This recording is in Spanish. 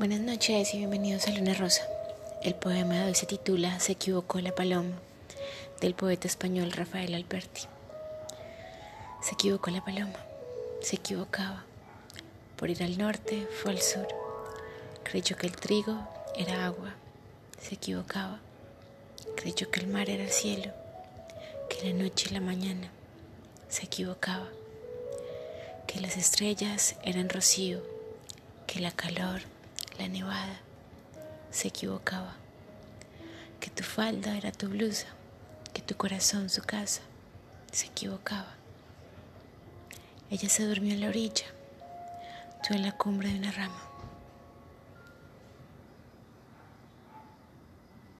Buenas noches y bienvenidos a Luna Rosa. El poema de hoy se titula Se equivocó la paloma, del poeta español Rafael Alberti. Se equivocó la paloma, se equivocaba. Por ir al norte fue al sur. Creyó que el trigo era agua, se equivocaba. Creyó que el mar era el cielo, que la noche y la mañana, se equivocaba. Que las estrellas eran rocío, que la calor la nevada se equivocaba, que tu falda era tu blusa, que tu corazón su casa, se equivocaba. Ella se durmió en la orilla, tú en la cumbre de una rama.